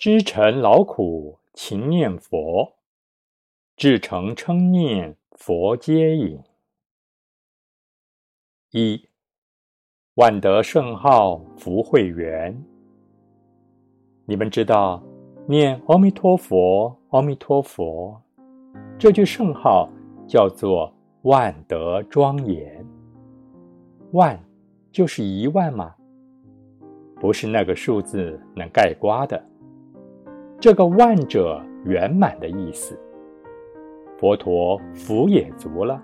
知诚劳苦勤念佛，至诚称念佛接引。一万德圣号福慧缘。你们知道念阿弥陀佛，阿弥陀佛这句圣号叫做万德庄严。万就是一万吗？不是那个数字能盖刮的。这个万者圆满的意思，佛陀福也足了，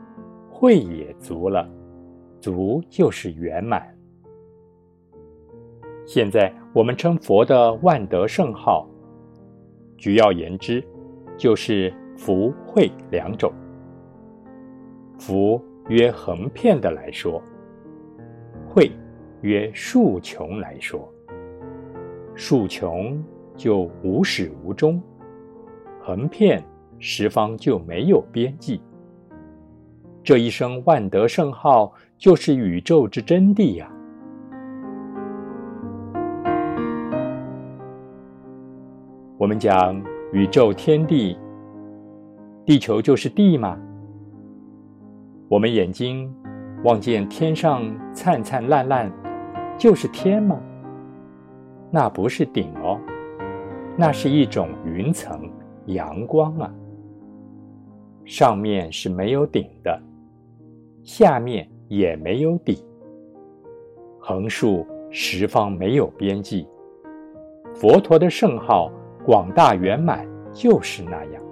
慧也足了，足就是圆满。现在我们称佛的万德圣号，举要言之，就是福慧两种。福约横片的来说，慧约数穷来说，数穷。就无始无终，横遍十方就没有边际。这一声万德圣号，就是宇宙之真谛呀！我们讲宇宙天地，地球就是地吗？我们眼睛望见天上灿灿烂烂，就是天吗？那不是顶哦。那是一种云层，阳光啊。上面是没有顶的，下面也没有底，横竖十方没有边际。佛陀的圣号广大圆满，就是那样。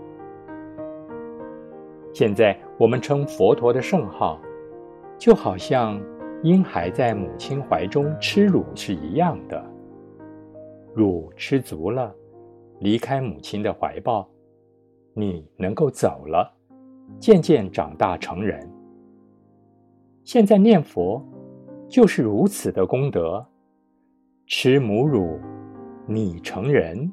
现在我们称佛陀的圣号，就好像婴孩在母亲怀中吃乳是一样的，乳吃足了。离开母亲的怀抱，你能够走了，渐渐长大成人。现在念佛，就是如此的功德。吃母乳，你成人；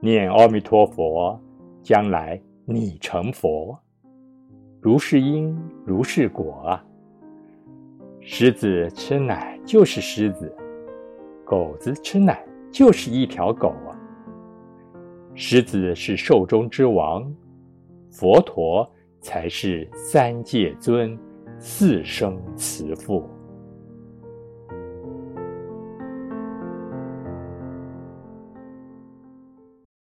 念阿弥陀佛，将来你成佛。如是因，如是果啊！狮子吃奶就是狮子，狗子吃奶就是一条狗啊！狮子是兽中之王，佛陀才是三界尊，四生慈父。